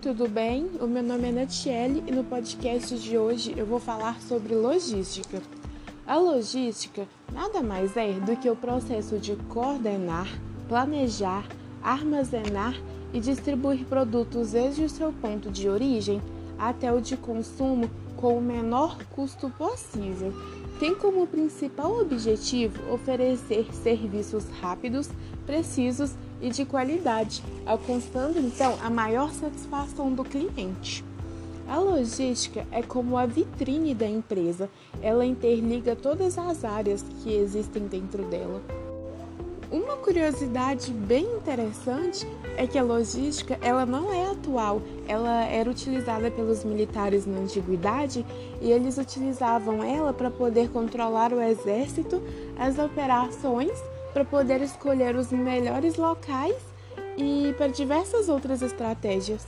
tudo bem? O meu nome é Natiele e no podcast de hoje eu vou falar sobre logística. A logística nada mais é do que o processo de coordenar, planejar, armazenar e distribuir produtos desde o seu ponto de origem até o de consumo com o menor custo possível. Tem como principal objetivo oferecer serviços rápidos, precisos e de qualidade, alcançando então a maior satisfação do cliente. A logística é como a vitrine da empresa, ela interliga todas as áreas que existem dentro dela. Uma curiosidade bem interessante é que a logística ela não é atual, ela era utilizada pelos militares na antiguidade e eles utilizavam ela para poder controlar o exército, as operações, para poder escolher os melhores locais e para diversas outras estratégias.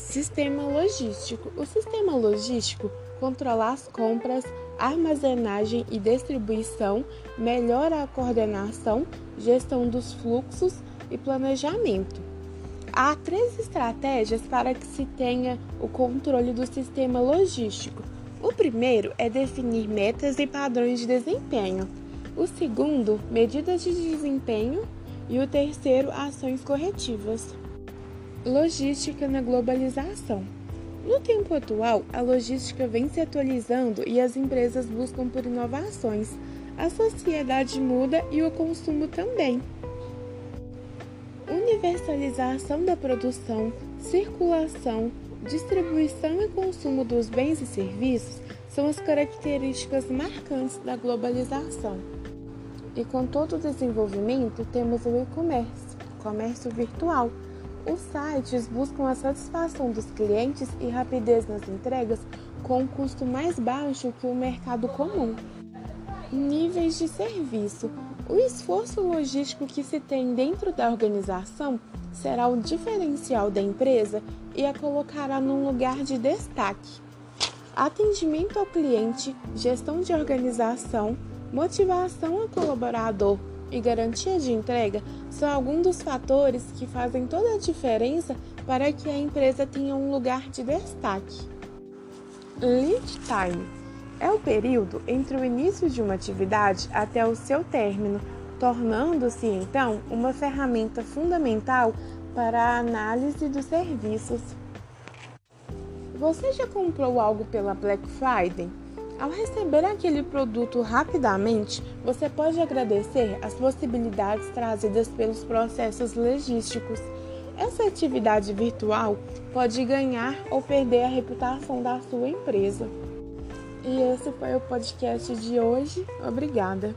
Sistema logístico. O sistema logístico controla as compras, armazenagem e distribuição, melhora a coordenação, gestão dos fluxos e planejamento. Há três estratégias para que se tenha o controle do sistema logístico. O primeiro é definir metas e padrões de desempenho. O segundo, medidas de desempenho. E o terceiro, ações corretivas. Logística na globalização. No tempo atual, a logística vem se atualizando e as empresas buscam por inovações. A sociedade muda e o consumo também. Universalização da produção, circulação, distribuição e consumo dos bens e serviços são as características marcantes da globalização. E com todo o desenvolvimento, temos o e-commerce, comércio virtual os sites buscam a satisfação dos clientes e rapidez nas entregas com um custo mais baixo que o mercado comum. Níveis de serviço. O esforço logístico que se tem dentro da organização será o diferencial da empresa e a colocará num lugar de destaque. Atendimento ao cliente, gestão de organização, motivação ao colaborador e garantia de entrega são alguns dos fatores que fazem toda a diferença para que a empresa tenha um lugar de destaque. Lead time é o período entre o início de uma atividade até o seu término, tornando-se então uma ferramenta fundamental para a análise dos serviços. Você já comprou algo pela Black Friday? Ao receber aquele produto rapidamente, você pode agradecer as possibilidades trazidas pelos processos logísticos. Essa atividade virtual pode ganhar ou perder a reputação da sua empresa. E esse foi o podcast de hoje. Obrigada.